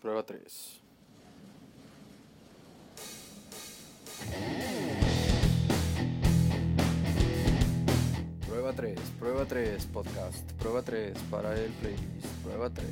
Prueba 3. Prueba 3, prueba 3, podcast. Prueba 3 para el playlist. Prueba 3.